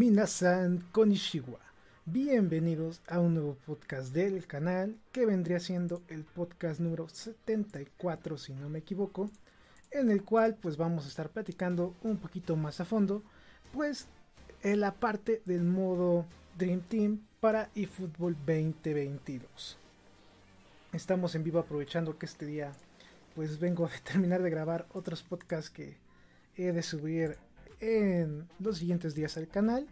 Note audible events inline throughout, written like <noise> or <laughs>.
Minasan Konishiwa. Bienvenidos a un nuevo podcast del canal que vendría siendo el podcast número 74 si no me equivoco, en el cual pues vamos a estar platicando un poquito más a fondo pues en la parte del modo Dream Team para eFootball 2022. Estamos en vivo aprovechando que este día pues vengo de <laughs> terminar de grabar otros podcasts que he de subir en los siguientes días al canal.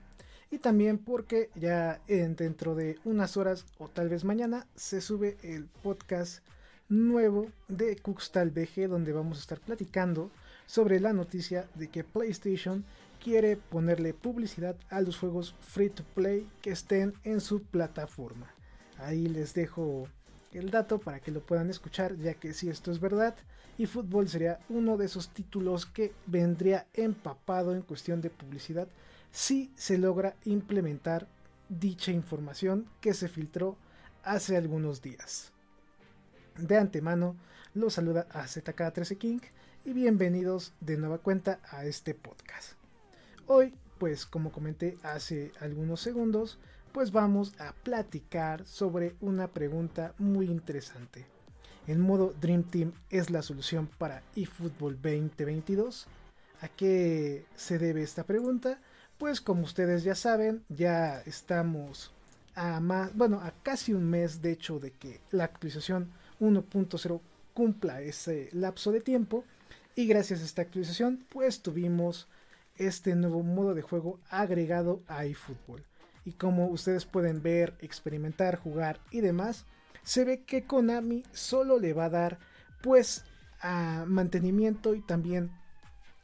Y también porque ya en, dentro de unas horas o tal vez mañana se sube el podcast nuevo de Cuxtal BG donde vamos a estar platicando sobre la noticia de que PlayStation quiere ponerle publicidad a los juegos free to play que estén en su plataforma. Ahí les dejo el dato para que lo puedan escuchar ya que si esto es verdad y fútbol sería uno de esos títulos que vendría empapado en cuestión de publicidad si se logra implementar dicha información que se filtró hace algunos días. De antemano, los saluda a ZK13 King y bienvenidos de nueva cuenta a este podcast. Hoy, pues como comenté hace algunos segundos, pues vamos a platicar sobre una pregunta muy interesante ¿El modo Dream Team es la solución para eFootball 2022? ¿A qué se debe esta pregunta? Pues como ustedes ya saben, ya estamos a más, bueno, a casi un mes de hecho de que la actualización 1.0 cumpla ese lapso de tiempo y gracias a esta actualización pues tuvimos este nuevo modo de juego agregado a eFootball. Y como ustedes pueden ver, experimentar, jugar y demás, se ve que Konami solo le va a dar pues mantenimiento y también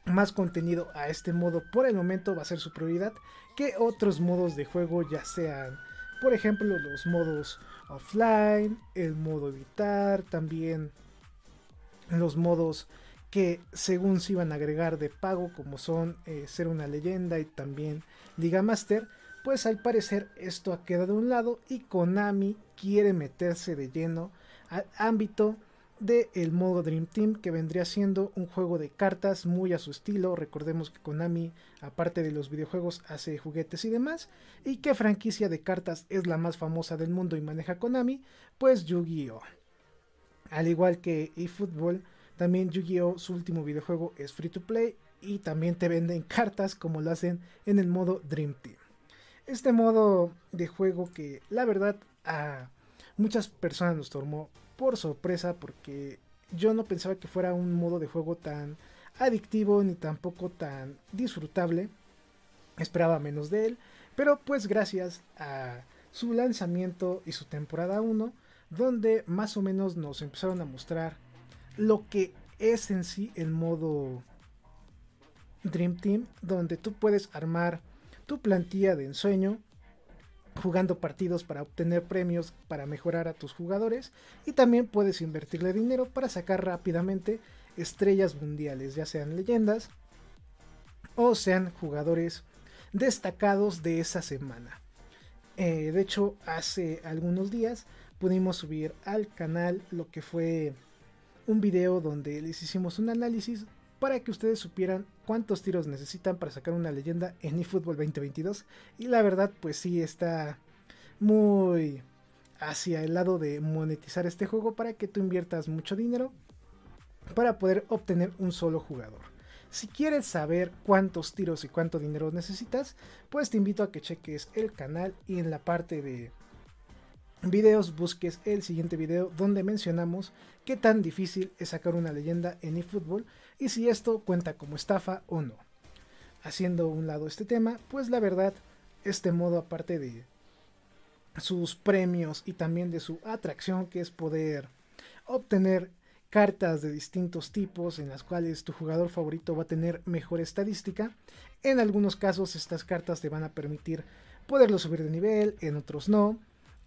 más contenido a este modo. Por el momento va a ser su prioridad que otros modos de juego ya sean por ejemplo los modos offline el modo evitar también los modos que según se iban a agregar de pago como son eh, ser una leyenda y también Liga Master pues al parecer esto ha quedado de un lado y Konami quiere meterse de lleno al ámbito del el modo Dream Team que vendría siendo un juego de cartas muy a su estilo. Recordemos que Konami, aparte de los videojuegos, hace juguetes y demás. ¿Y qué franquicia de cartas es la más famosa del mundo y maneja Konami? Pues Yu-Gi-Oh! Al igual que eFootball, también Yu-Gi-Oh! su último videojuego es free to play y también te venden <laughs> cartas como lo hacen en el modo Dream Team. Este modo de juego que la verdad a muchas personas nos tomó por sorpresa porque yo no pensaba que fuera un modo de juego tan adictivo ni tampoco tan disfrutable. Esperaba menos de él, pero pues gracias a su lanzamiento y su temporada 1, donde más o menos nos empezaron a mostrar lo que es en sí el modo Dream Team, donde tú puedes armar tu plantilla de ensueño, jugando partidos para obtener premios para mejorar a tus jugadores y también puedes invertirle dinero para sacar rápidamente estrellas mundiales, ya sean leyendas o sean jugadores destacados de esa semana. Eh, de hecho, hace algunos días pudimos subir al canal lo que fue un video donde les hicimos un análisis para que ustedes supieran cuántos tiros necesitan para sacar una leyenda en eFootball 2022. Y la verdad, pues sí, está muy hacia el lado de monetizar este juego para que tú inviertas mucho dinero para poder obtener un solo jugador. Si quieres saber cuántos tiros y cuánto dinero necesitas, pues te invito a que cheques el canal y en la parte de videos busques el siguiente video donde mencionamos qué tan difícil es sacar una leyenda en eFootball y si esto cuenta como estafa o no. Haciendo un lado este tema, pues la verdad, este modo aparte de sus premios y también de su atracción que es poder obtener cartas de distintos tipos en las cuales tu jugador favorito va a tener mejor estadística. En algunos casos estas cartas te van a permitir poderlo subir de nivel, en otros no.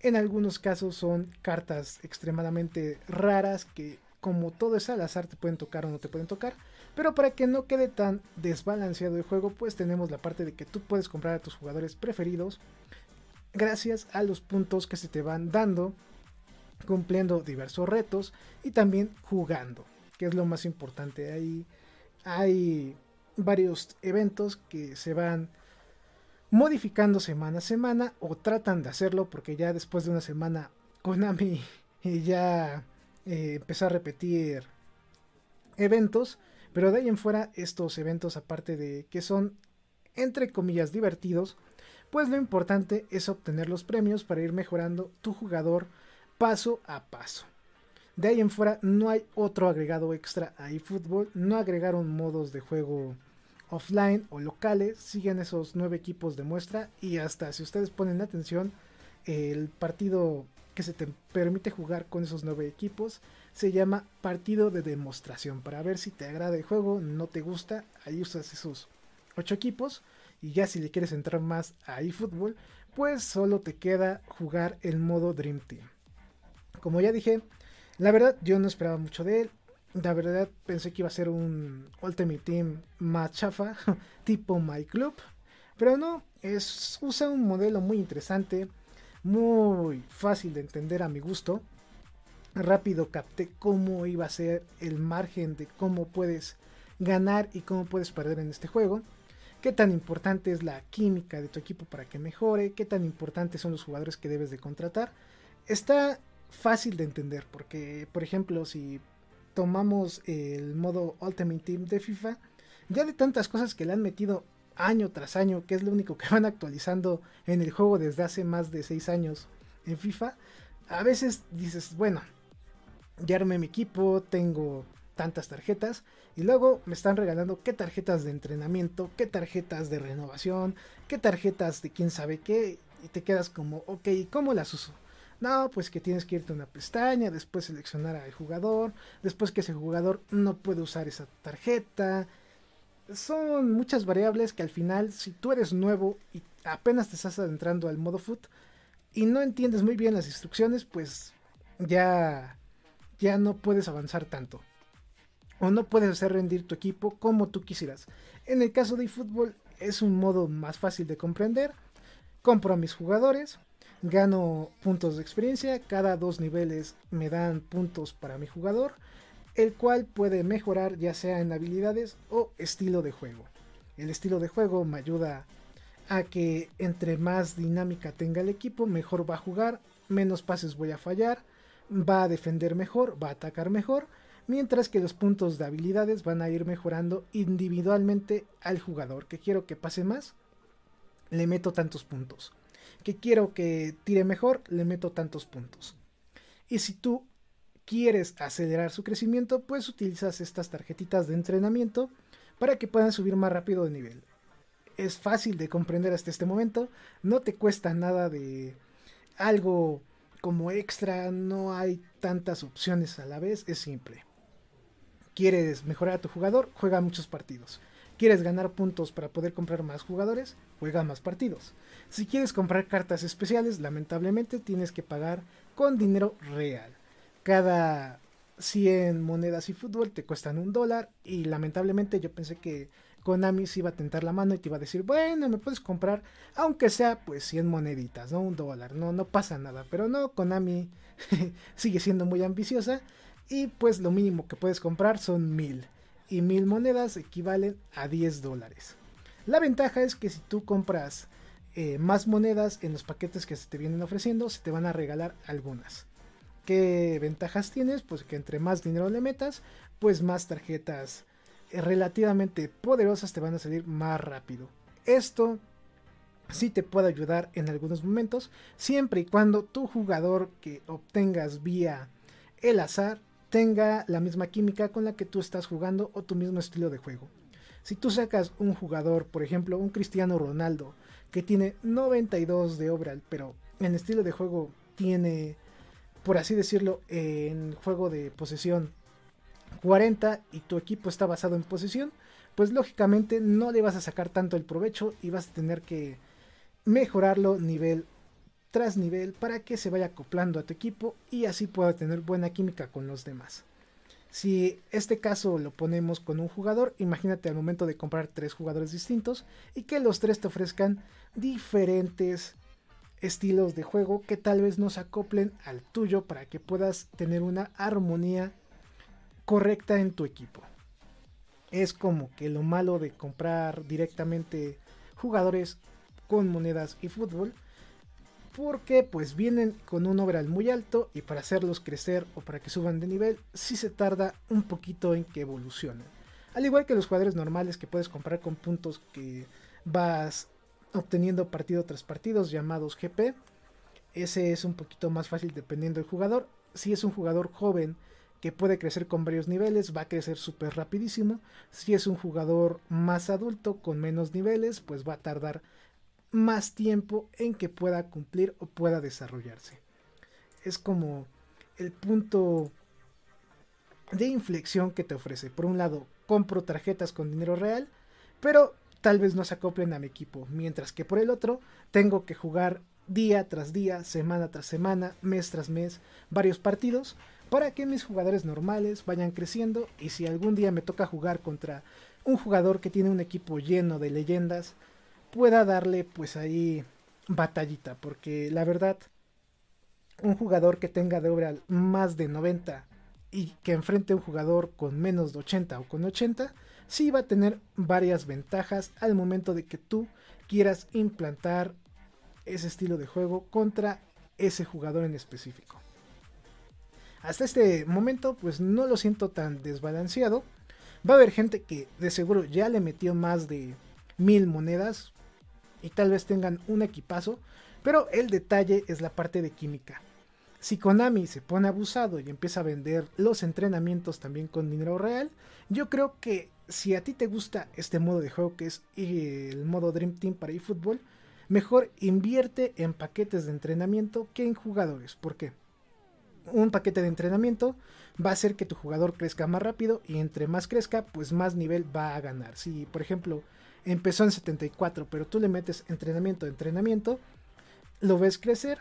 En algunos casos son cartas extremadamente raras que como todo es al azar te pueden tocar o no te pueden tocar. Pero para que no quede tan desbalanceado el juego, pues tenemos la parte de que tú puedes comprar a tus jugadores preferidos gracias a los puntos que se te van dando, cumpliendo diversos retos y también jugando, que es lo más importante. Hay, hay varios eventos que se van modificando semana a semana o tratan de hacerlo porque ya después de una semana Konami <laughs> ya eh, empezó a repetir eventos, pero de ahí en fuera estos eventos aparte de que son entre comillas divertidos, pues lo importante es obtener los premios para ir mejorando tu jugador paso a paso. De ahí en fuera no hay otro agregado extra a eFootball, no agregaron modos de juego offline o locales, siguen esos nueve equipos de muestra y hasta si ustedes ponen atención, el partido que se te permite jugar con esos nueve equipos se llama partido de demostración para ver si te agrada el juego, no te gusta, ahí usas esos ocho equipos y ya si le quieres entrar más a eFootball, pues solo te queda jugar el modo Dream Team. Como ya dije, la verdad yo no esperaba mucho de él. La verdad pensé que iba a ser un Ultimate Team más chafa, <laughs> tipo My Club. Pero no, es, usa un modelo muy interesante, muy fácil de entender a mi gusto. Rápido capté cómo iba a ser el margen de cómo puedes ganar y cómo puedes perder en este juego qué tan importante es la química de tu equipo para que mejore, qué tan importantes son los jugadores que debes de contratar. Está fácil de entender porque, por ejemplo, si tomamos el modo Ultimate Team de FIFA, ya de tantas cosas que le han metido año tras año, que es lo único que <laughs> van actualizando en el juego desde hace más de 6 años en FIFA, a veces dices, bueno, ya armé mi equipo, tengo tantas tarjetas y luego me están regalando qué tarjetas de entrenamiento, qué tarjetas de renovación, qué tarjetas de quién sabe qué y te quedas como, ok, ¿cómo las uso? No, pues que tienes que irte a una pestaña, después seleccionar al jugador, después que ese jugador no puede usar esa tarjeta. Son muchas variables que al final, si tú eres nuevo y apenas te estás adentrando al modo foot y no entiendes muy bien las instrucciones, pues ya ya no puedes avanzar tanto o no puedes hacer rendir tu equipo como tú quisieras. En el caso de eFootball es un modo más fácil de comprender. Compro a mis jugadores, gano puntos de experiencia, cada dos niveles me dan puntos para mi jugador, el cual puede mejorar ya sea en habilidades o estilo de juego. El estilo de juego me ayuda a que entre más dinámica tenga el equipo, mejor va a jugar, menos pases voy a fallar, va a defender mejor, va a atacar mejor mientras que los puntos de habilidades van a ir mejorando individualmente al jugador. Que quiero que pase más, le meto tantos puntos. Que quiero que tire mejor, le meto tantos puntos. Y si tú quieres acelerar su crecimiento, pues utilizas estas tarjetitas de entrenamiento para que puedan subir más rápido de nivel. Es fácil de comprender hasta este momento, no te cuesta nada de algo como extra, no hay tantas opciones a la vez, es simple. ¿Quieres mejorar a tu jugador? Juega muchos partidos. ¿Quieres ganar puntos para poder comprar más jugadores? Juega más partidos. Si quieres comprar cartas especiales, lamentablemente tienes que pagar con dinero real. Cada 100 monedas y fútbol te cuestan un dólar y lamentablemente yo pensé que Konami se iba a tentar la mano y te iba a decir, bueno, me puedes comprar, aunque sea pues 100 moneditas, no un dólar, no, no pasa nada. Pero no, Konami <laughs> sigue siendo muy ambiciosa y pues lo mínimo que puedes comprar son mil. Y mil monedas equivalen a 10 dólares. La ventaja es que si tú compras eh, más monedas en los paquetes que se te vienen ofreciendo, se te van a regalar algunas. ¿Qué ventajas tienes? Pues que entre más dinero le metas, pues más tarjetas eh, relativamente poderosas te van a salir más rápido. Esto sí te puede ayudar en algunos momentos, siempre y cuando tu jugador que obtengas vía el azar tenga la misma química con la que tú estás jugando o tu mismo estilo de juego. Si tú sacas un jugador, por ejemplo, un Cristiano Ronaldo, que tiene 92 de overall, pero en estilo de juego tiene, por así decirlo, en juego de posesión 40 y tu equipo está basado en posesión, pues lógicamente no le vas a sacar tanto el provecho y vas a tener que mejorarlo nivel tras nivel para que se vaya acoplando a tu equipo y así pueda tener buena química con los demás. Si este caso lo ponemos con un jugador, imagínate al momento de comprar tres jugadores distintos y que los tres te ofrezcan diferentes estilos de juego que tal vez no se acoplen al tuyo para que puedas tener una armonía correcta en tu equipo. Es como que lo malo de comprar directamente jugadores con monedas y fútbol porque pues vienen con un overall muy alto y para hacerlos crecer o para que suban de nivel sí se tarda un poquito en que evolucionen. Al igual que los jugadores normales que puedes comprar con puntos que vas obteniendo partido tras partido llamados GP. Ese es un poquito más fácil dependiendo del jugador. Si es un jugador joven que puede crecer con varios niveles, va a crecer súper rapidísimo. Si es un jugador más adulto con menos niveles, pues va a tardar más tiempo en que pueda cumplir o pueda desarrollarse. Es como el punto de inflexión que te ofrece. Por un lado, compro tarjetas con dinero real, pero tal vez no se acoplen a mi equipo, mientras que por el otro tengo que jugar día tras día, semana tras semana, mes tras mes, varios partidos, para que mis jugadores normales vayan creciendo y si algún día me toca jugar contra un jugador que tiene un equipo lleno de leyendas, pueda darle pues ahí batallita, porque la verdad, un jugador que tenga de obra más de 90 y que enfrente a un jugador con menos de 80 o con 80, sí va a tener varias ventajas al momento de que tú quieras implantar ese estilo de juego contra ese jugador en específico. Hasta este momento pues no lo siento tan desbalanceado. Va a haber gente que de seguro ya le metió más de mil monedas y tal vez tengan un equipazo, pero el detalle es la parte de química. Si Konami se pone abusado y empieza a vender los entrenamientos también con dinero real, yo creo que si a ti te gusta este modo de juego que es el modo Dream Team para eFootball, mejor invierte en paquetes de entrenamiento que en jugadores. ¿Por qué? Un paquete de entrenamiento va a hacer que tu jugador crezca más rápido y entre más crezca, pues más nivel va a ganar. Si, por ejemplo, empezó en 74, pero tú le metes entrenamiento, entrenamiento, lo ves crecer,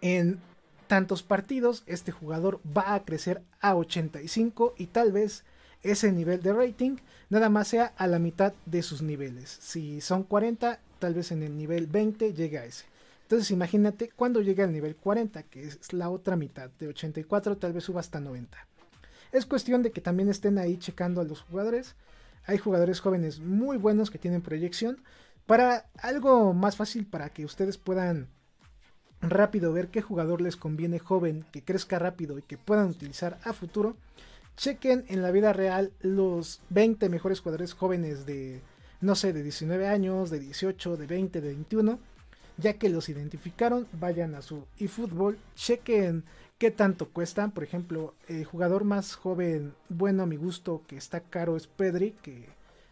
en tantos partidos este jugador va a crecer a 85 y tal vez ese nivel de rating nada más sea a la mitad de sus niveles. Si son 40, tal vez en el nivel 20 llegue a ese. Entonces imagínate cuando llegue al nivel 40, que es la otra mitad, de 84 tal vez suba hasta 90. Es cuestión de que también estén ahí checando a los jugadores. Hay jugadores jóvenes muy buenos que tienen proyección. Para algo más fácil para que ustedes puedan rápido ver qué jugador les conviene joven, que crezca rápido y que puedan utilizar a futuro, chequen en la vida real los 20 mejores jugadores jóvenes de, no sé, de 19 años, de 18, de 20, de 21. Ya que los identificaron, vayan a su eFootball, chequen qué tanto cuestan. Por ejemplo, el jugador más joven, bueno a mi gusto, que está caro es Pedri, que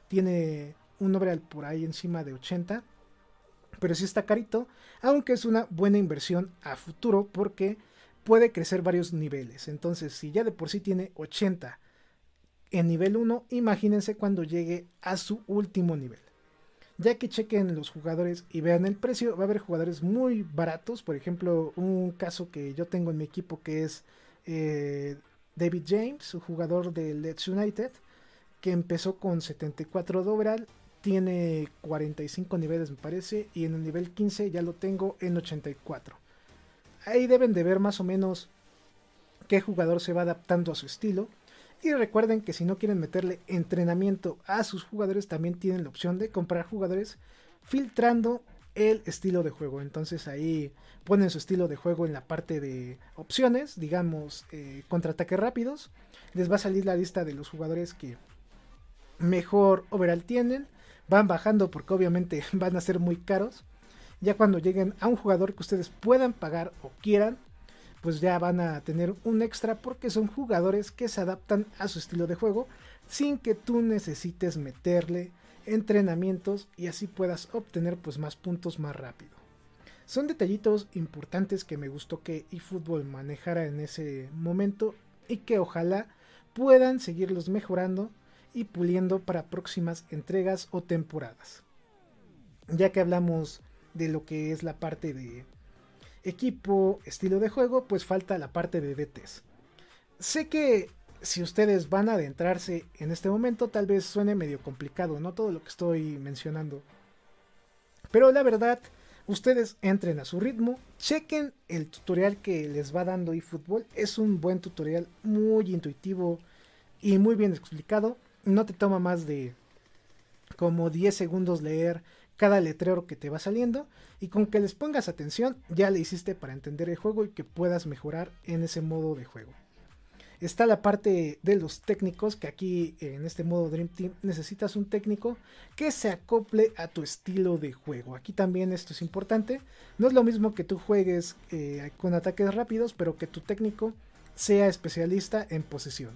tiene un overall por ahí encima de 80 pero sí está carito, aunque es una buena inversión a futuro porque puede crecer varios niveles. Entonces, si ya de por sí tiene 80 en nivel 1, imagínense cuando llegue a su último nivel. Ya que chequen los jugadores y vean el precio, va a haber jugadores muy baratos. Por ejemplo, un caso que yo tengo en mi equipo que es eh, David James, un jugador de Leeds United, que empezó con 74 de overall tiene 45 niveles me parece y en el nivel 15 ya lo tengo en 84. Ahí deben de ver más o menos qué jugador se va adaptando a su estilo. Y recuerden que si no quieren meterle entrenamiento a sus jugadores, también tienen la opción de comprar jugadores filtrando el estilo de juego. Entonces ahí ponen su estilo de juego en la parte de opciones, digamos eh, contraataques rápidos. Les va a salir la lista de los jugadores que mejor overall tienen van bajando porque obviamente <laughs> van a ser muy caros. Ya cuando lleguen a un jugador que ustedes puedan pagar o quieran, pues ya van a tener un extra porque son jugadores que se adaptan a su estilo de juego sin que tú necesites meterle entrenamientos y así puedas obtener pues más puntos más rápido. Son detallitos importantes que me gustó que eFootball manejara en ese momento y que ojalá puedan seguirlos mejorando y puliendo para próximas entregas o temporadas. Ya que hablamos de lo que es la parte de equipo, estilo de juego, pues falta la parte de DTs. Sé que si ustedes van a adentrarse en este momento, tal vez suene medio complicado, ¿no? Todo lo que estoy mencionando. Pero la verdad, ustedes entren a su ritmo, chequen el tutorial que les va dando eFootball. Es un buen tutorial, muy intuitivo y muy bien explicado. No te toma más de como 10 segundos leer cada letrero que te va saliendo y con que les pongas atención ya le hiciste para entender el juego y que puedas mejorar en ese modo de juego. Está la parte de los técnicos, que aquí en este modo Dream Team necesitas un técnico que se acople a tu estilo de juego. Aquí también esto es importante. No es lo mismo que tú juegues eh, con ataques rápidos, pero que tu técnico sea especialista en posesión.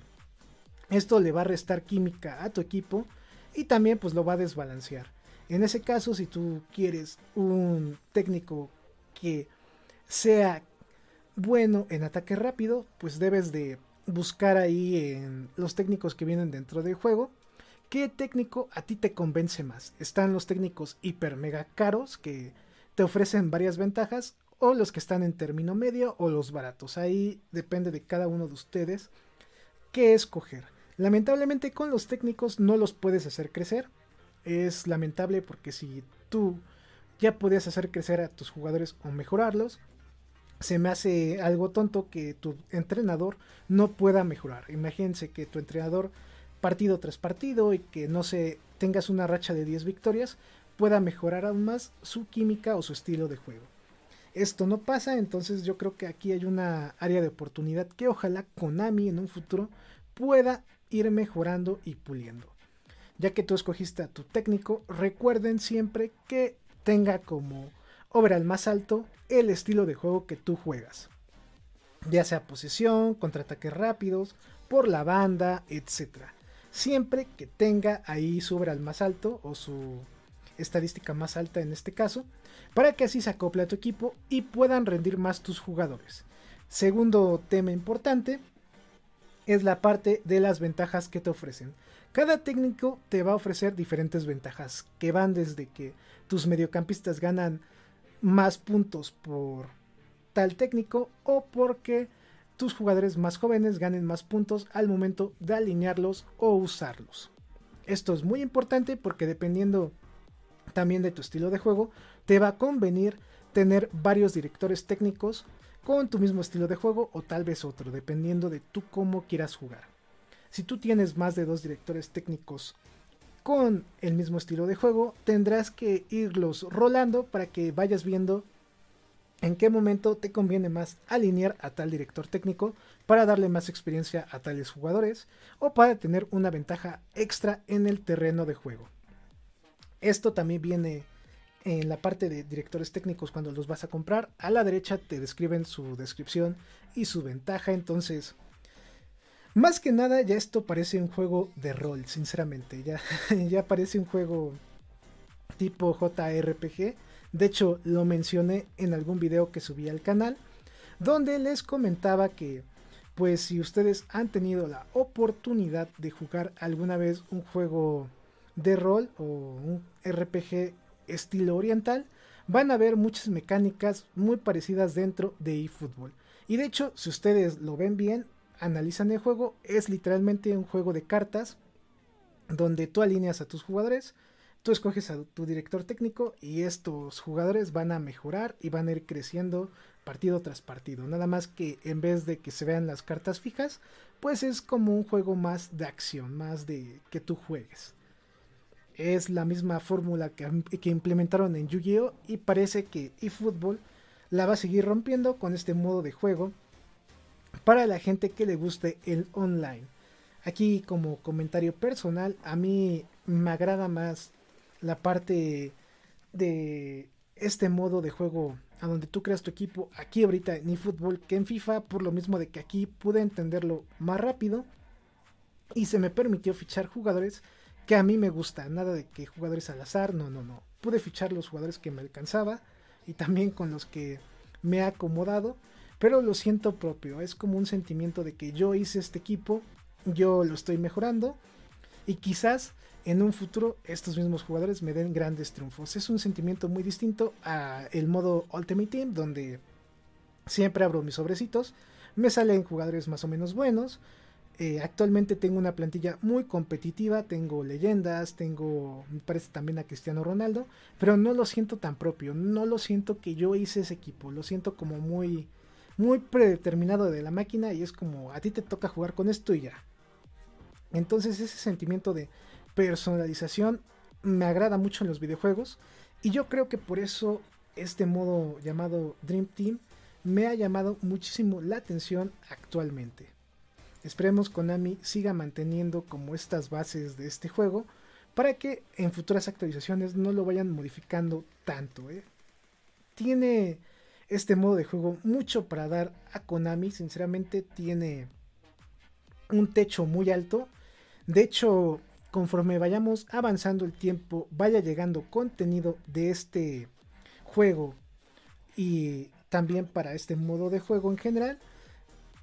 Esto le va a restar química a tu equipo y también pues lo va a desbalancear. En ese caso, si tú quieres un técnico que sea bueno en ataque rápido, pues debes de buscar ahí en los técnicos que vienen dentro del juego. ¿Qué técnico a ti te convence más? Están los técnicos hiper mega caros que te ofrecen varias ventajas o los que están en término medio o los baratos. Ahí depende de cada uno de ustedes qué escoger. Lamentablemente con los técnicos no los puedes hacer crecer es lamentable porque si tú ya podías hacer crecer a tus jugadores o mejorarlos, se me hace algo tonto que tu entrenador no pueda mejorar. Imagínense que tu entrenador partido tras partido y que no se tengas una racha de 10 victorias, pueda mejorar aún más su química o su estilo de juego. Esto no pasa, entonces yo creo que aquí hay una área de oportunidad que ojalá Konami en un futuro pueda ir mejorando y puliendo ya que tú escogiste a tu técnico, recuerden siempre que tenga como overall más alto el estilo de juego que tú juegas. Ya sea posición, contraataques rápidos, por la banda, etc. Siempre que tenga ahí su overall más alto o su estadística más alta en este caso, para que así se acople a tu equipo y puedan rendir más tus jugadores. Segundo tema importante es la parte de las ventajas que te ofrecen. Cada técnico te va a ofrecer diferentes ventajas que van desde que tus mediocampistas ganan más puntos por tal técnico o porque tus jugadores más jóvenes ganen más puntos al momento de alinearlos o usarlos. Esto es muy importante porque dependiendo también de tu estilo de juego, te va a convenir tener varios directores técnicos con tu mismo estilo de juego o tal vez otro, dependiendo de tú cómo quieras jugar. Si tú tienes más de dos directores técnicos con el mismo estilo de juego, tendrás que irlos rolando para que vayas viendo en qué momento te conviene más alinear a tal director técnico para darle más experiencia a tales jugadores o para tener una ventaja extra en el terreno de juego. Esto también viene en la parte de directores técnicos cuando los vas a comprar. A la derecha te describen su descripción y su ventaja. Entonces, más que nada, ya esto parece un juego de rol, sinceramente. Ya, <laughs> ya parece un juego tipo JRPG. De hecho, lo mencioné en algún video que subí al canal, donde les comentaba que, pues si ustedes han tenido la oportunidad de jugar alguna vez un juego de rol o un RPG estilo oriental, van a ver muchas mecánicas muy parecidas dentro de eFootball. Y de hecho, si ustedes lo ven bien, analizan el juego, es literalmente un juego de cartas donde tú alineas a tus jugadores, tú escoges a tu director técnico y estos jugadores van a mejorar y van a ir creciendo partido tras partido. Nada más que en vez de que se vean las cartas fijas, pues es como un juego más de acción, más de que tú juegues. Es la misma fórmula que, que implementaron en Yu-Gi-Oh! y parece que eFootball la va a seguir rompiendo con este modo de juego para la gente que le guste el online. Aquí como comentario personal, a mí me agrada más la parte de este modo de juego a donde tú creas tu equipo aquí ahorita en eFootball que en FIFA por lo mismo de que aquí pude entenderlo más rápido y se me permitió fichar jugadores que a mí me gustan, nada de que jugadores al azar, no, no, no. Pude fichar los jugadores que me alcanzaba y también con los que me he acomodado, pero lo siento propio, es como un sentimiento de que yo hice este equipo, yo lo estoy mejorando y quizás en un futuro estos mismos jugadores me den grandes triunfos. Es un sentimiento muy distinto a el modo Ultimate Team donde siempre abro mis sobrecitos, me salen jugadores más o menos buenos. Eh, actualmente tengo una plantilla muy competitiva, tengo leyendas, tengo, me parece también a Cristiano Ronaldo, pero no lo siento tan propio, no lo siento que yo hice ese equipo, lo siento como muy, muy predeterminado de la máquina y es como a ti te toca jugar con esto y ya. Entonces ese sentimiento de personalización me agrada mucho en los videojuegos y yo creo que por eso este modo llamado Dream Team me ha llamado muchísimo la atención actualmente. Esperemos Konami siga manteniendo como estas bases de este juego para que en futuras actualizaciones no lo vayan modificando tanto. ¿eh? Tiene este modo de juego mucho para dar a Konami, sinceramente tiene un techo muy alto. De hecho, conforme vayamos avanzando el tiempo, vaya llegando contenido de este juego y también para este modo de juego en general,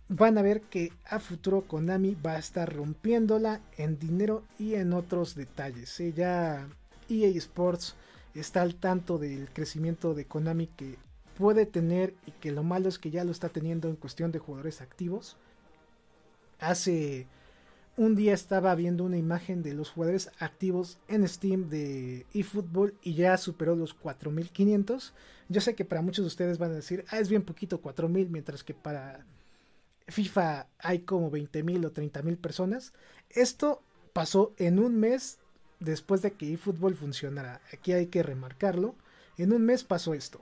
van a ver que a futuro Konami va a estar rompiéndola en dinero y en otros detalles. Ya EA Sports está al tanto del crecimiento de Konami que puede tener y que lo malo es que ya lo está teniendo en cuestión de jugadores activos. Hace un día estaba viendo una imagen de los jugadores activos en Steam de eFootball y ya superó los 4500. Yo sé que para muchos de ustedes van a decir, ah, es bien poquito 4000, mientras que para FIFA hay como 20.000 o 30.000 personas. Esto pasó en un mes después de que eFootball funcionara. Aquí hay que remarcarlo. En un mes pasó esto.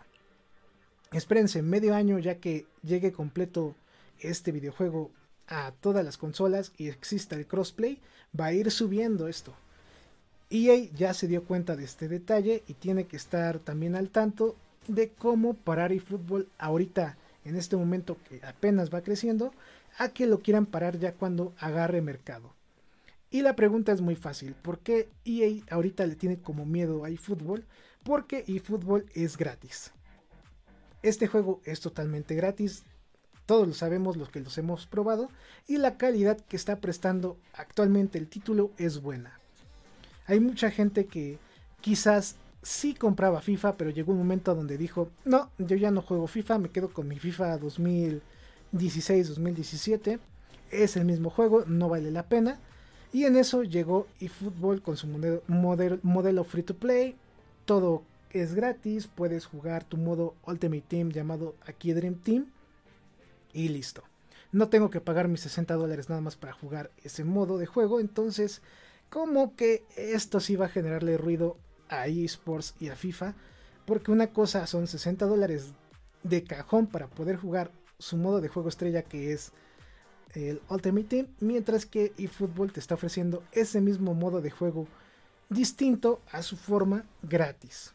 Espérense medio año ya que llegue completo este videojuego a todas las consolas y exista el crossplay, va a ir subiendo esto. EA ya se dio cuenta de este detalle y tiene que estar también al tanto de cómo parar eFootball ahorita, en este momento que apenas va creciendo, a que lo quieran parar ya cuando agarre mercado. Y la pregunta es muy fácil, ¿por qué EA ahorita le tiene como miedo a eFootball? Porque eFootball es gratis. Este juego es totalmente gratis, todos lo sabemos los que los hemos probado y la calidad que está prestando actualmente el título es buena. Hay mucha gente que quizás sí compraba FIFA, pero llegó un momento donde dijo, no, yo ya no juego FIFA, me quedo con mi FIFA 2016-2017, es el mismo juego, no vale la pena. Y en eso llegó eFootball con su modelo, free to play, todo es gratis, puedes jugar tu modo Ultimate Team llamado aquí Dream Team y listo. No tengo que pagar mis 60 dólares nada más para jugar ese modo de juego. Entonces, como que esto sí va a generarle ruido a eSports y a FIFA. Porque una cosa son 60 dólares de cajón para poder jugar su modo de juego estrella que es el Ultimate Team. Mientras que eFootball te está ofreciendo ese mismo modo de juego distinto a su forma gratis.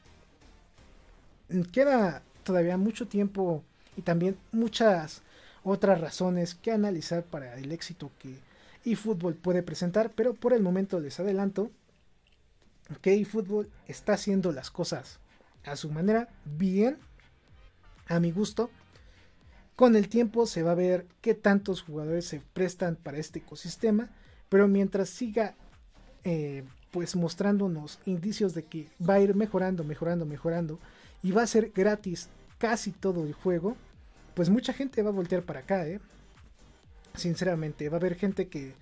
Queda todavía mucho tiempo y también muchas otras razones que analizar para el éxito que eFootball puede presentar, pero por el momento les adelanto que eFootball está haciendo las cosas a su manera bien, a mi gusto. Con el tiempo se va a ver qué tantos jugadores se prestan para este ecosistema, pero mientras siga eh, pues mostrándonos indicios de que va a ir mejorando, mejorando, mejorando y va a ser gratis casi todo el juego, pues mucha gente va a voltear para acá, ¿eh? Sinceramente, va a haber gente que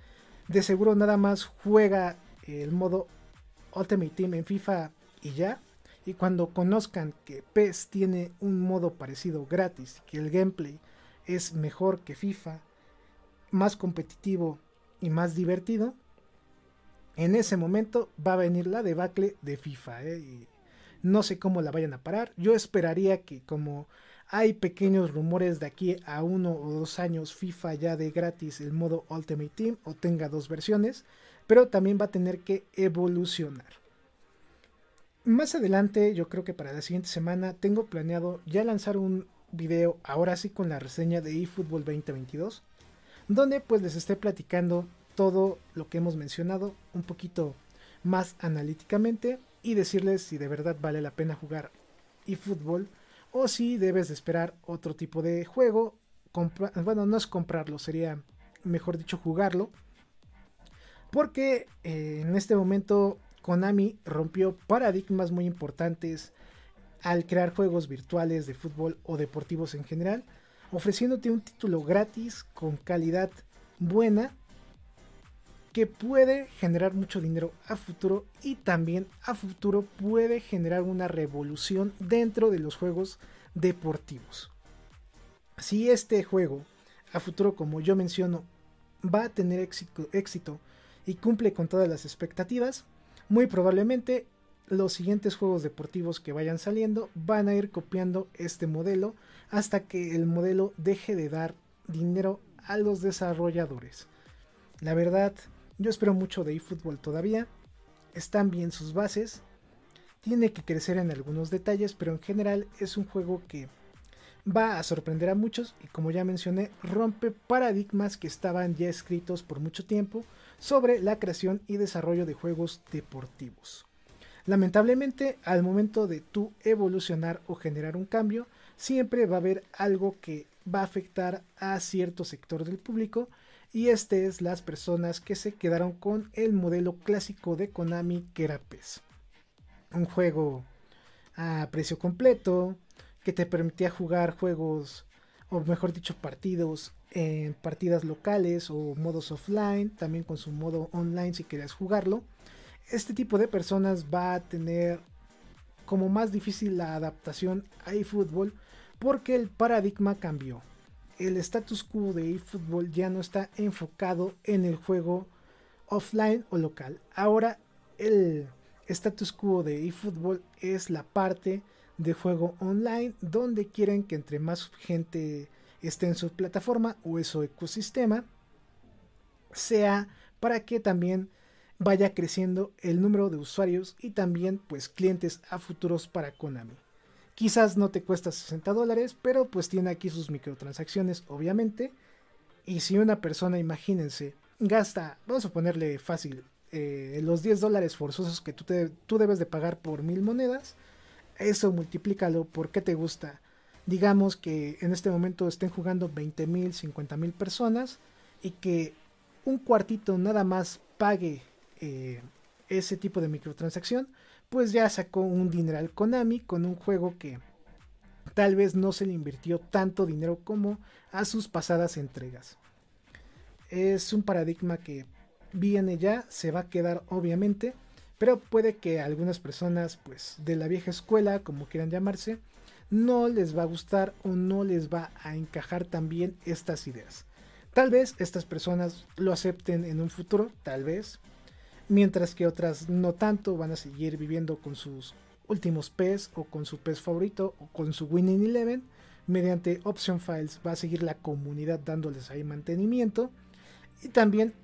de seguro nada más juega el modo Ultimate Team en FIFA y ya. Y cuando conozcan que PES tiene un modo parecido gratis, que el gameplay es mejor que FIFA, más competitivo y más divertido, en ese momento va a venir la debacle de FIFA. ¿eh? No sé cómo la vayan a parar. Yo esperaría que como hay pequeños rumores de aquí a uno o dos años FIFA ya de gratis el modo Ultimate Team o tenga dos versiones, pero también va a tener que evolucionar. Más adelante, yo creo que para la siguiente semana, tengo planeado ya lanzar un video, ahora sí con la reseña de eFootball 2022, donde pues les esté platicando todo lo que hemos mencionado un poquito más analíticamente y decirles si de verdad vale la pena jugar eFootball o si debes de esperar otro tipo de juego. bueno, no es comprarlo, sería mejor dicho jugarlo. Porque eh, en este momento Konami rompió paradigmas muy importantes al crear juegos virtuales de fútbol o deportivos en general, ofreciéndote un título gratis con calidad buena que puede generar mucho dinero a futuro y también a futuro puede generar una revolución dentro de los juegos deportivos. Si este juego a futuro, como yo menciono, va a tener éxito, y cumple con todas las expectativas, muy probablemente los siguientes juegos deportivos que vayan saliendo van a ir copiando este modelo hasta que el modelo deje de dar dinero a los desarrolladores. La verdad, yo espero mucho de eFootball todavía. Están bien sus bases. Tiene que crecer en algunos detalles, pero en general es un juego que va a sorprender a muchos y como ya mencioné, rompe paradigmas que estaban ya escritos por mucho tiempo sobre la creación y desarrollo de juegos deportivos. Lamentablemente, al momento de tú evolucionar o generar un cambio, siempre va a haber algo que va a afectar a cierto sector del público y este es las personas que se quedaron con el modelo clásico de Konami que PES. Un juego a precio completo que te permitía jugar juegos o mejor dicho partidos en partidas locales o modos offline, también con su modo online si querías jugarlo. Este tipo de personas va a tener como más difícil la adaptación a eFootball porque el paradigma cambió. El status quo de eFootball ya no está enfocado en el juego offline o local. Ahora el status quo de eFootball es la parte de juego online donde quieren que entre más gente esté en su plataforma o en su ecosistema sea para que también vaya creciendo el número de usuarios y también pues clientes a futuros para Konami. Quizás no te cuesta 60 dólares, pero pues tiene aquí sus microtransacciones obviamente. Y si una persona, imagínense, gasta, vamos a ponerle fácil, eh, los 10 dólares forzosos que tú, tú debes de pagar por mil monedas, eso multiplícalo por qué te gusta. Digamos que en este momento estén jugando 20 mil, 50 mil personas y que un cuartito nada más pague eh, ese tipo de microtransacción, pues ya sacó un dineral Konami con un juego que tal vez no se le invirtió tanto dinero como a sus pasadas entregas. Es un paradigma que viene ya, se va a quedar obviamente, pero puede que algunas personas, pues de la vieja escuela, como quieran llamarse, no les va a gustar o no les va a encajar también estas ideas. Tal vez estas personas lo acepten en un futuro, tal vez, mientras que otras no tanto van a seguir viviendo con sus últimos PES o con su PES favorito o con su Winning Eleven. Mediante Option Files va a seguir la comunidad dándoles ahí mantenimiento. Y también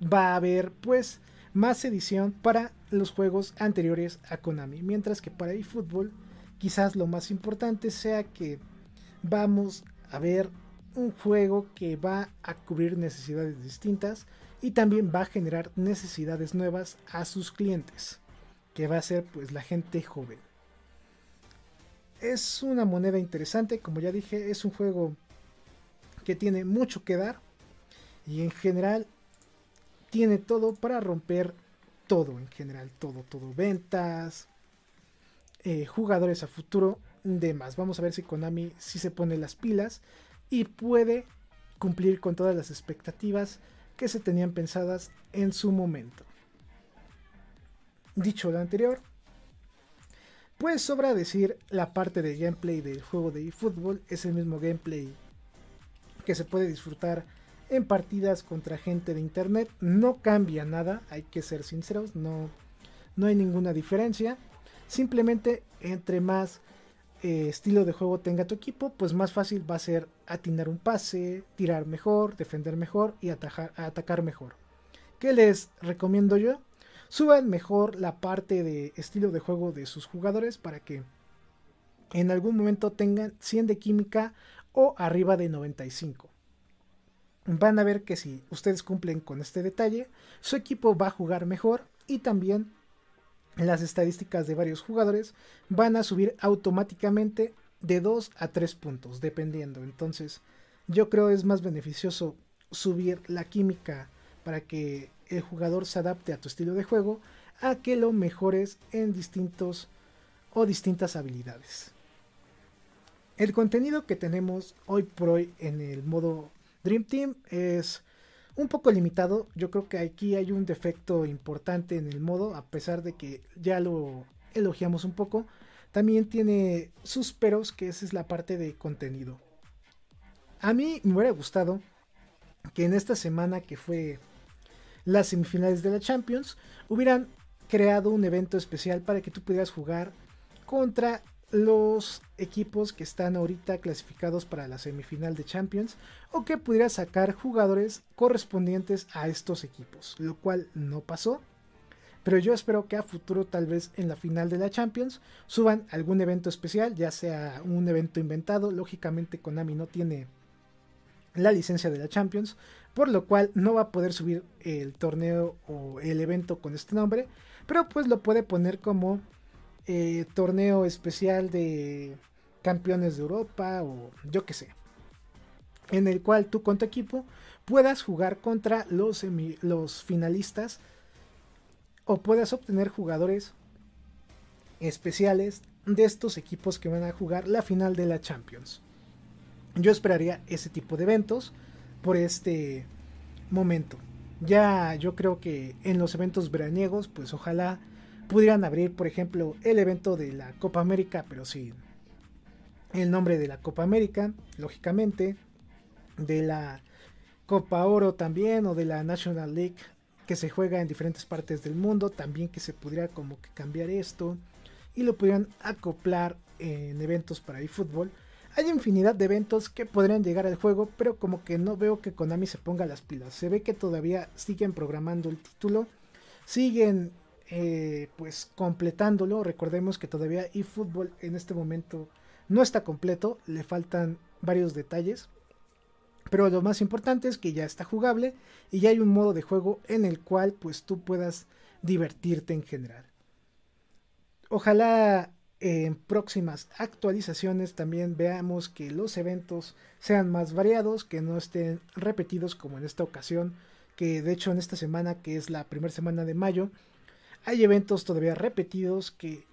va a haber pues más edición para los juegos anteriores a Konami. Mientras que para eFootball, quizás lo más importante sea que vamos a ver un juego que va a cubrir necesidades distintas y también va a generar necesidades nuevas a sus clientes, que va a ser pues la gente joven. Es una moneda interesante, como ya dije, es un juego que tiene mucho que dar y en general tiene todo para romper todo en general, todo, todo, ventas, eh, jugadores a futuro, demás. Vamos a ver si Konami sí se pone las pilas y puede cumplir con todas las expectativas que se tenían pensadas en su momento. Dicho lo anterior, pues sobra decir la parte de gameplay del juego de eFootball es el mismo gameplay que se puede disfrutar en partidas contra gente de internet. No cambia nada, hay que ser sinceros, no, no hay ninguna diferencia. Simplemente entre más eh, estilo de juego tenga tu equipo, pues más fácil va a ser atinar un pase, tirar mejor, defender mejor y atacar mejor. ¿Qué les recomiendo yo? Suban mejor la parte de estilo de juego de sus jugadores para que en algún momento tengan 100 de química o arriba de 95 van a ver que si ustedes cumplen con este detalle, su equipo va a jugar mejor y también las estadísticas de varios jugadores van a subir automáticamente de 2 a 3 puntos, dependiendo. Entonces, yo creo es más beneficioso subir la química para que el jugador se adapte a tu estilo de juego a que lo mejores en distintos o distintas habilidades. El contenido que tenemos hoy por hoy en el modo Dream Team es un poco limitado. Yo creo que aquí hay un defecto importante en el modo, a pesar de que ya lo elogiamos un poco. También tiene sus peros, que esa es la parte de contenido. A mí me hubiera gustado que en esta semana que fue las semifinales de la Champions, hubieran creado un evento especial para que tú pudieras jugar contra los equipos que están ahorita clasificados para la semifinal de Champions o que pudiera sacar jugadores correspondientes a estos equipos, lo cual no pasó. Pero yo espero que a futuro, tal vez en la final de la Champions, suban algún evento especial, ya sea un evento inventado. Lógicamente Konami no tiene la licencia de la Champions, por lo cual no va a poder subir el torneo o el evento con este nombre, pero pues lo puede poner como eh, torneo especial de campeones de Europa o yo que sé, en el cual tú con tu equipo puedas jugar contra los, los finalistas o puedas obtener jugadores especiales de estos equipos que van a jugar la final de la Champions. Yo esperaría ese tipo de eventos por este momento. Ya yo creo que en los eventos veraniegos, pues ojalá pudieran abrir, por ejemplo, el evento de la Copa América, pero sí el nombre de la Copa América, lógicamente, de la Copa Oro también, o de la National League, que se juega en diferentes partes del mundo, también que se pudiera como que cambiar esto y lo pudieran acoplar en eventos para eFootball. Hay infinidad de eventos que podrían llegar al juego, pero como que no veo que Konami se ponga las pilas. Se ve que todavía siguen programando el título, siguen eh, pues completándolo. Recordemos que todavía eFootball en este momento no está completo, le faltan varios detalles. Pero lo más importante es que ya está jugable y ya hay un modo de juego en el cual pues tú puedas divertirte en general. Ojalá en próximas actualizaciones también veamos que los eventos sean más variados, que no estén repetidos como en esta ocasión, que de hecho en esta semana que es la primera semana de mayo hay eventos todavía repetidos que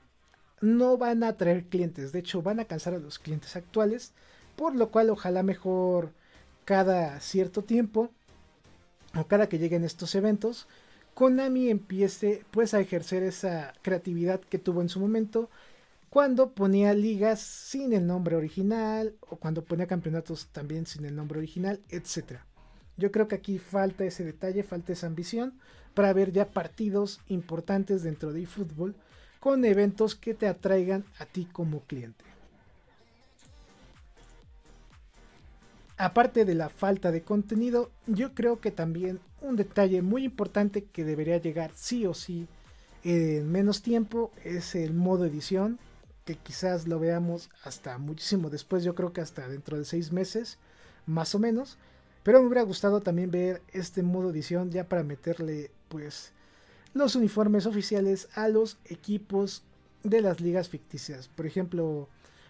no van a traer clientes, de hecho van a cansar a los clientes actuales, por lo cual ojalá mejor cada cierto tiempo o cada que lleguen estos eventos, Konami empiece pues a ejercer esa creatividad que tuvo en su momento cuando ponía ligas sin el nombre original o cuando ponía campeonatos también sin el nombre original, etc. Yo creo que aquí falta ese detalle, falta esa ambición para ver ya partidos importantes dentro de eFootball con eventos que te atraigan a ti como cliente. Aparte de la falta de contenido, yo creo que también un detalle muy importante que debería llegar sí o sí en menos tiempo es el modo edición, que quizás lo veamos hasta muchísimo después, yo creo que hasta dentro de seis meses, más o menos. Pero me hubiera gustado también ver este modo edición ya para meterle pues los uniformes oficiales a los equipos de las ligas ficticias. Por ejemplo,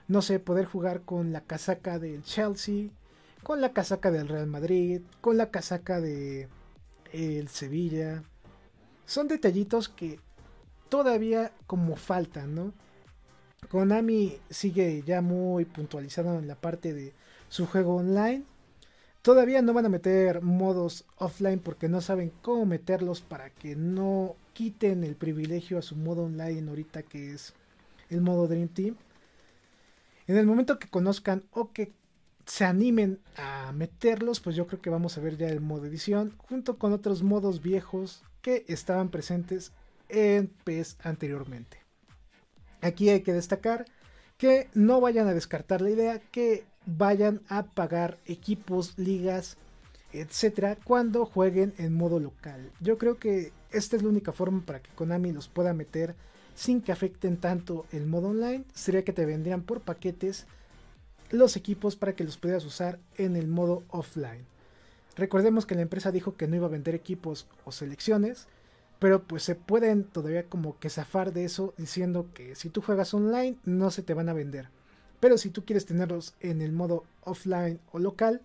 no sé, poder jugar con la casaca del Chelsea, con la casaca del Real Madrid, con la casaca de el Sevilla. Son detallitos que todavía como faltan, ¿no? Konami sigue ya muy puntualizado en la parte de su juego online Todavía no van a meter modos offline porque no saben cómo meterlos para que no quiten el privilegio a su modo online ahorita que es el modo Dream Team. En el momento que conozcan o que se animen a meterlos, pues yo creo que vamos a ver ya el modo edición junto con otros modos viejos que estaban presentes en PES anteriormente. Aquí hay que destacar que no vayan a descartar la idea que vayan a pagar equipos, ligas, etcétera, cuando jueguen en modo local. Yo creo que esta es la única forma para que Konami los pueda meter sin que afecten tanto el modo online. Sería que te vendrían por paquetes los equipos para que los pudieras usar en el modo offline. Recordemos que la empresa dijo que no iba a vender equipos o selecciones, pero pues se pueden todavía como que zafar de eso diciendo que si tú juegas online no se te van a vender. Pero si tú quieres tenerlos en el modo offline o local,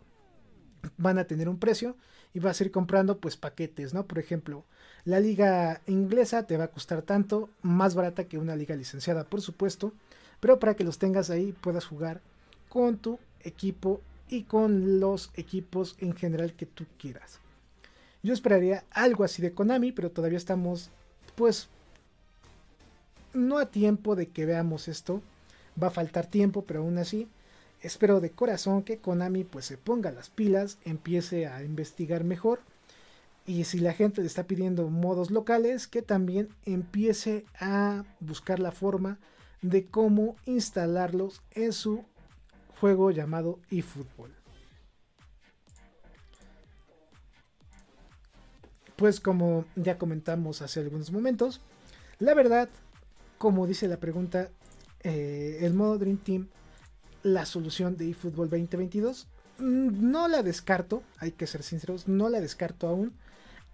van a tener un precio y vas a ir comprando pues paquetes, ¿no? Por ejemplo, la liga inglesa te va a costar tanto, más barata que una liga licenciada, por supuesto, pero para que los tengas ahí puedas jugar con tu equipo y con los equipos en general que tú quieras. Yo esperaría algo así de Konami, pero todavía estamos, pues, no a tiempo de que veamos esto. Va a faltar tiempo, pero aún así, espero de corazón que Konami pues se ponga las pilas, empiece a investigar mejor. Y si la gente le está pidiendo modos locales, que también empiece a buscar la forma de cómo instalarlos en su juego llamado eFootball. Pues como ya comentamos hace algunos momentos, la verdad, como dice la pregunta, eh, el modo Dream Team, la solución de eFootball 2022, mm, no la descarto, hay que ser sinceros, no la descarto aún,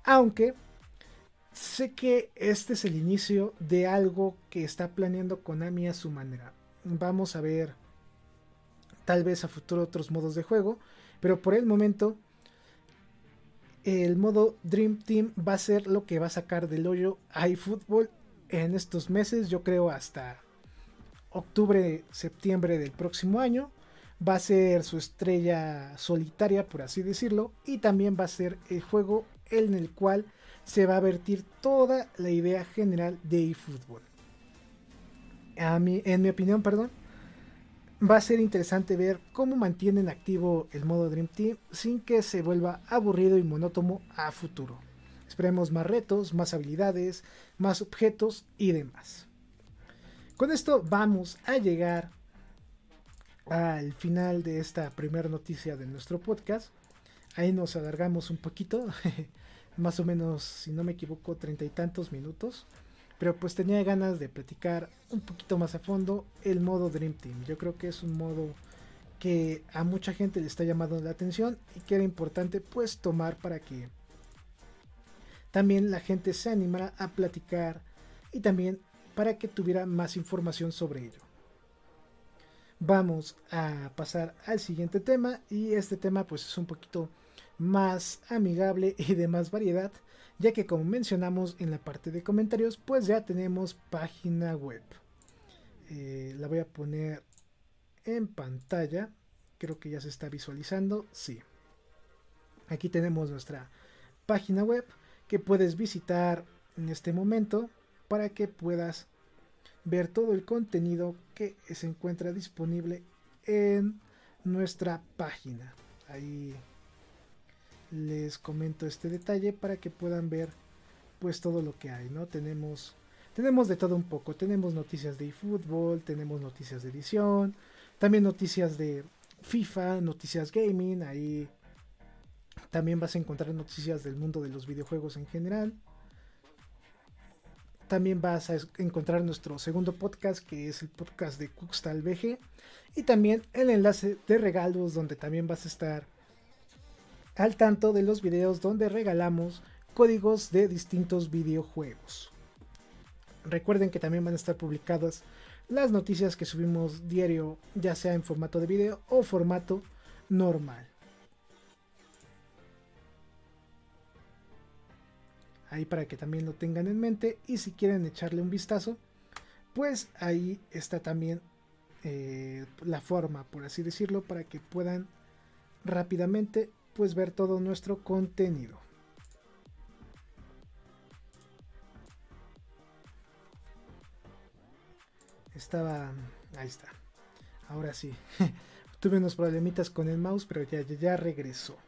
aunque sé que este es el inicio de algo que está planeando Konami a su manera. Vamos a ver tal vez a futuro otros modos de juego, pero por el momento el modo Dream Team va a ser lo que va a sacar del hoyo a eFootball en estos meses, yo creo hasta octubre, septiembre del próximo año. Va a ser su estrella solitaria, por así decirlo, y también va a ser el juego en el cual se va a vertir toda la idea general de eFootball. en mi opinión, perdón, va a ser interesante ver cómo mantienen activo el modo Dream Team sin que se vuelva aburrido y monótono a futuro. Esperemos más retos, más habilidades, más objetos y demás. Con esto vamos a llegar al final de esta primera noticia de nuestro podcast. Ahí nos alargamos un poquito, <laughs> más o menos, si no me equivoco, treinta y tantos minutos. Pero pues tenía ganas de platicar un poquito más a fondo el modo Dream Team. Yo creo que es un modo que a mucha gente le está llamando la atención y que era importante pues tomar para que también la gente se animara a platicar y también para que tuviera más información sobre ello. Vamos a pasar al siguiente tema y este tema pues es un poquito más amigable y de más variedad ya que como mencionamos en la parte de comentarios, pues ya tenemos página web. Eh, la voy a poner en pantalla. Creo que ya se está visualizando. Sí. Aquí tenemos nuestra página web que puedes visitar en este momento para que puedas ver todo el contenido que se encuentra disponible en nuestra página. Ahí les comento este detalle para que puedan ver pues todo lo que hay, ¿no? Tenemos tenemos de todo un poco, tenemos noticias de eFootball, tenemos noticias de edición, también noticias de FIFA, noticias gaming, ahí también vas a encontrar noticias del mundo de los videojuegos en general. También vas a encontrar nuestro segundo podcast, que es el podcast de Cuxtal VG. Y también el enlace de regalos, donde también vas a estar al tanto de los videos donde regalamos códigos de distintos videojuegos. Recuerden que también van a estar publicadas las noticias que subimos diario, ya sea en formato de video o formato normal. Ahí para que también lo tengan en mente y si quieren echarle un vistazo, pues ahí está también eh, la forma, por así decirlo, para que puedan rápidamente pues ver todo nuestro contenido. Estaba... Ahí está. Ahora sí. <laughs> Tuve unos problemitas con el mouse, pero ya, ya, regresó.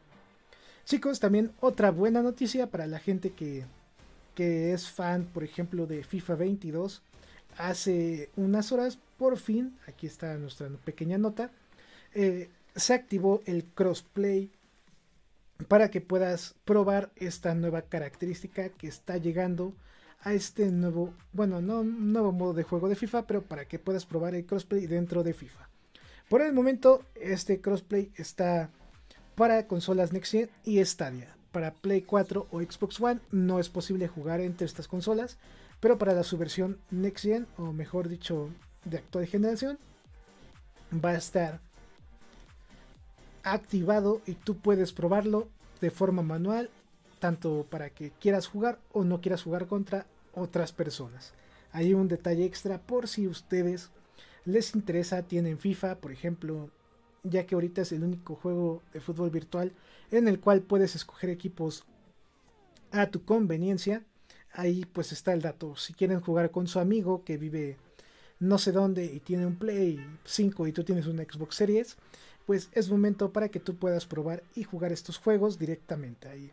Chicos, también otra buena noticia para la gente que, que es fan, por ejemplo, de FIFA 22. Hace unas horas, por fin, aquí está nuestra pequeña nota, eh, se activó el crossplay para que puedas probar esta nueva característica que está llegando a este nuevo, bueno, no nuevo modo de juego de FIFA, pero para que puedas probar el crossplay dentro de FIFA. Por el momento, este crossplay está para consolas Next Gen y Stadia. para Play 4 o Xbox One no es posible jugar entre estas consolas, pero para la subversión Next Gen, o mejor dicho, de actual generación, va a estar activado y tú puedes probarlo de forma manual, tanto para que quieras jugar o no quieras jugar contra otras personas. Hay un detalle extra por si ustedes les interesa, tienen FIFA, por ejemplo, ya que ahorita es el único juego de fútbol virtual en el cual puedes escoger equipos a tu conveniencia. Ahí pues está el dato. Si quieren jugar con su amigo que vive no sé dónde y tiene un Play 5 y tú tienes un Xbox Series, pues es momento para que tú puedas probar y jugar estos juegos directamente ahí.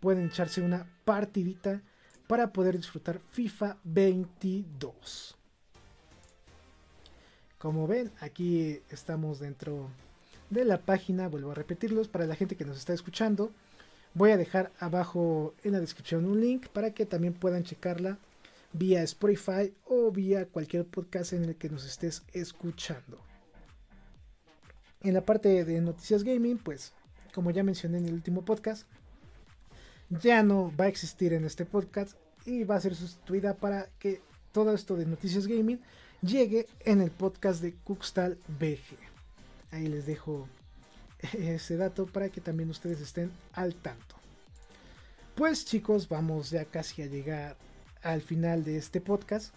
Pueden echarse una partidita para poder disfrutar FIFA 22. Como ven, aquí estamos dentro de la página, vuelvo a repetirlos, para la gente que nos está escuchando. Voy a dejar abajo en la descripción un link para que también puedan checarla vía Spotify o vía cualquier podcast en el que nos estés escuchando. En la parte de noticias gaming, pues como ya mencioné en el último podcast, ya no va a existir en este podcast y va a ser sustituida para que todo esto de noticias gaming llegue en el podcast de Cuxtal BG. Ahí les dejo ese dato para que también ustedes estén al tanto. Pues chicos, vamos ya casi a llegar al final de este podcast.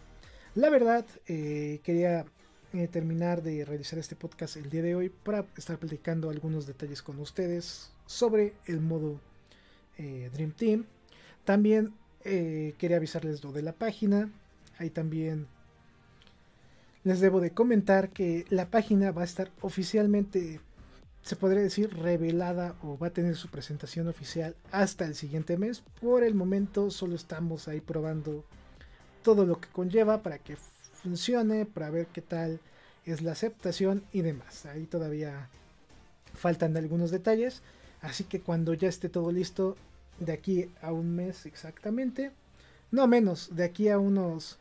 La verdad, eh, quería eh, terminar de realizar este podcast el día de hoy para estar platicando algunos detalles con ustedes sobre el modo eh, Dream Team. También quería avisarles lo de la página. Ahí también les debo de comentar que la página va a estar oficialmente, se podría decir, revelada o va a tener su presentación oficial hasta el siguiente mes. Por el momento solo estamos ahí probando todo lo que conlleva para que funcione, para ver qué tal es la aceptación y demás. Ahí todavía faltan algunos detalles. Así que cuando ya esté todo listo, de aquí a un mes exactamente, no menos, de aquí a unos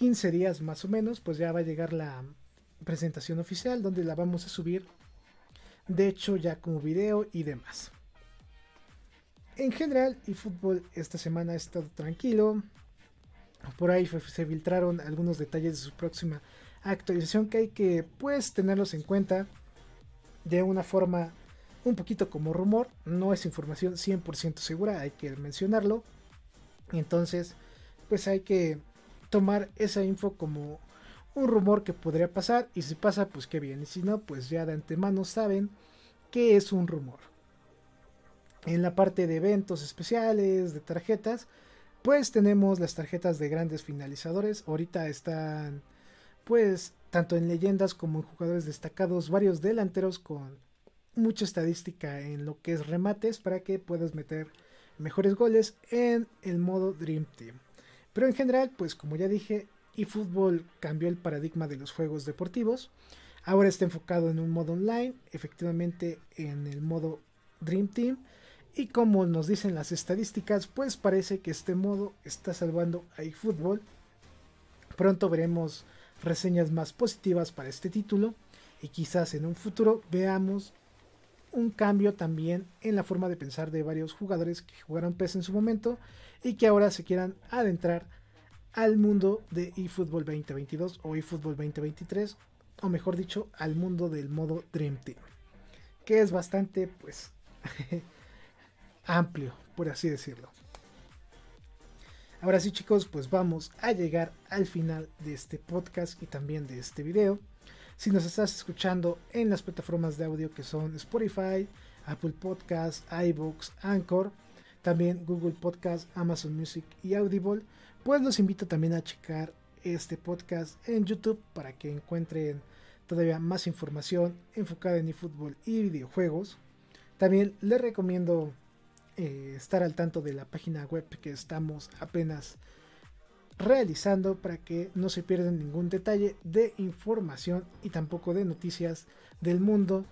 15 días más o menos, pues ya va a llegar la presentación oficial donde la vamos a subir. De hecho, ya como video y demás. En general, y fútbol esta semana ha estado tranquilo. Por ahí se filtraron algunos detalles de su próxima actualización que hay que pues tenerlos en cuenta de una forma un poquito como rumor, no es información 100% segura, hay que mencionarlo. Entonces, pues hay que tomar esa info como un rumor que podría pasar y si pasa, pues qué bien, y si no, pues ya de antemano saben que es un rumor. En la parte de eventos especiales, de tarjetas, pues tenemos las tarjetas de grandes finalizadores. Ahorita están, pues, tanto en leyendas como en jugadores destacados, varios delanteros con mucha estadística en lo que es remates para que puedas meter mejores goles en el modo Dream Team. Pero en general, pues como ya dije, eFootball cambió el paradigma de los juegos deportivos. Ahora está enfocado en un modo online, efectivamente en el modo Dream Team y como nos dicen las estadísticas, pues parece que este modo está salvando a eFootball. Pronto veremos reseñas más positivas para este título y quizás en un futuro veamos un cambio también en la forma de pensar de varios jugadores que jugaron PES en su momento y que ahora se quieran adentrar al mundo de eFootball 2022 o eFootball 2023 o mejor dicho al mundo del modo Dream Team que es bastante pues <laughs> amplio, por así decirlo. Ahora sí chicos, pues vamos a llegar al final de este podcast y también de este video. Si nos estás escuchando en las plataformas de audio que son Spotify, Apple Podcasts, iBooks, Anchor, también Google Podcast, Amazon Music y Audible, pues los invito también a checar este podcast en YouTube para que encuentren todavía más información enfocada en eFootball y videojuegos. También les recomiendo eh, estar al tanto de la página web que estamos apenas realizando para que no se pierdan ningún detalle de información y tampoco de noticias del mundo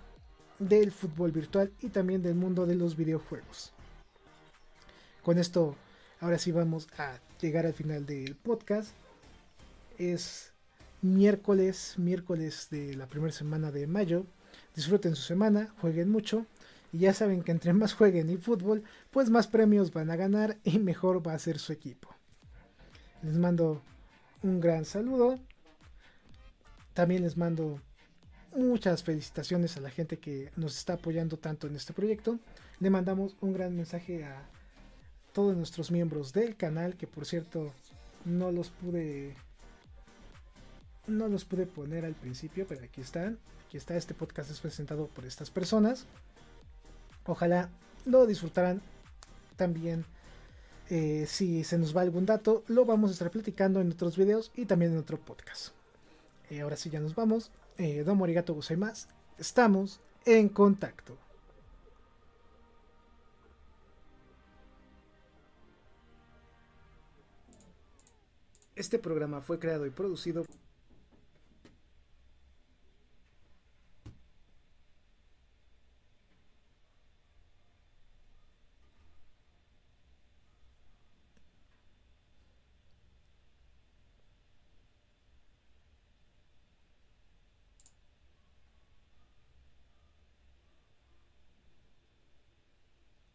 del fútbol virtual y también del mundo de los videojuegos. Con esto, ahora sí vamos a llegar al final del podcast. Es miércoles, miércoles de la primera semana de mayo. Disfruten su semana, jueguen mucho Y ya saben que entre más jueguen y fútbol, pues más premios van a ganar y mejor va a ser su equipo. Les mando un gran saludo. También les mando muchas felicitaciones a la gente que nos está apoyando tanto en este proyecto. Le mandamos un gran mensaje a todos nuestros miembros del canal, que por cierto no los pude no los pude poner al principio, pero aquí están. Aquí está este podcast es presentado por estas personas. Ojalá lo disfrutaran también. Eh, si se nos va algún dato, lo vamos a estar platicando en otros videos y también en otro podcast. Eh, ahora sí ya nos vamos. Eh, Domo Arigato más Estamos en contacto. Este programa fue creado y producido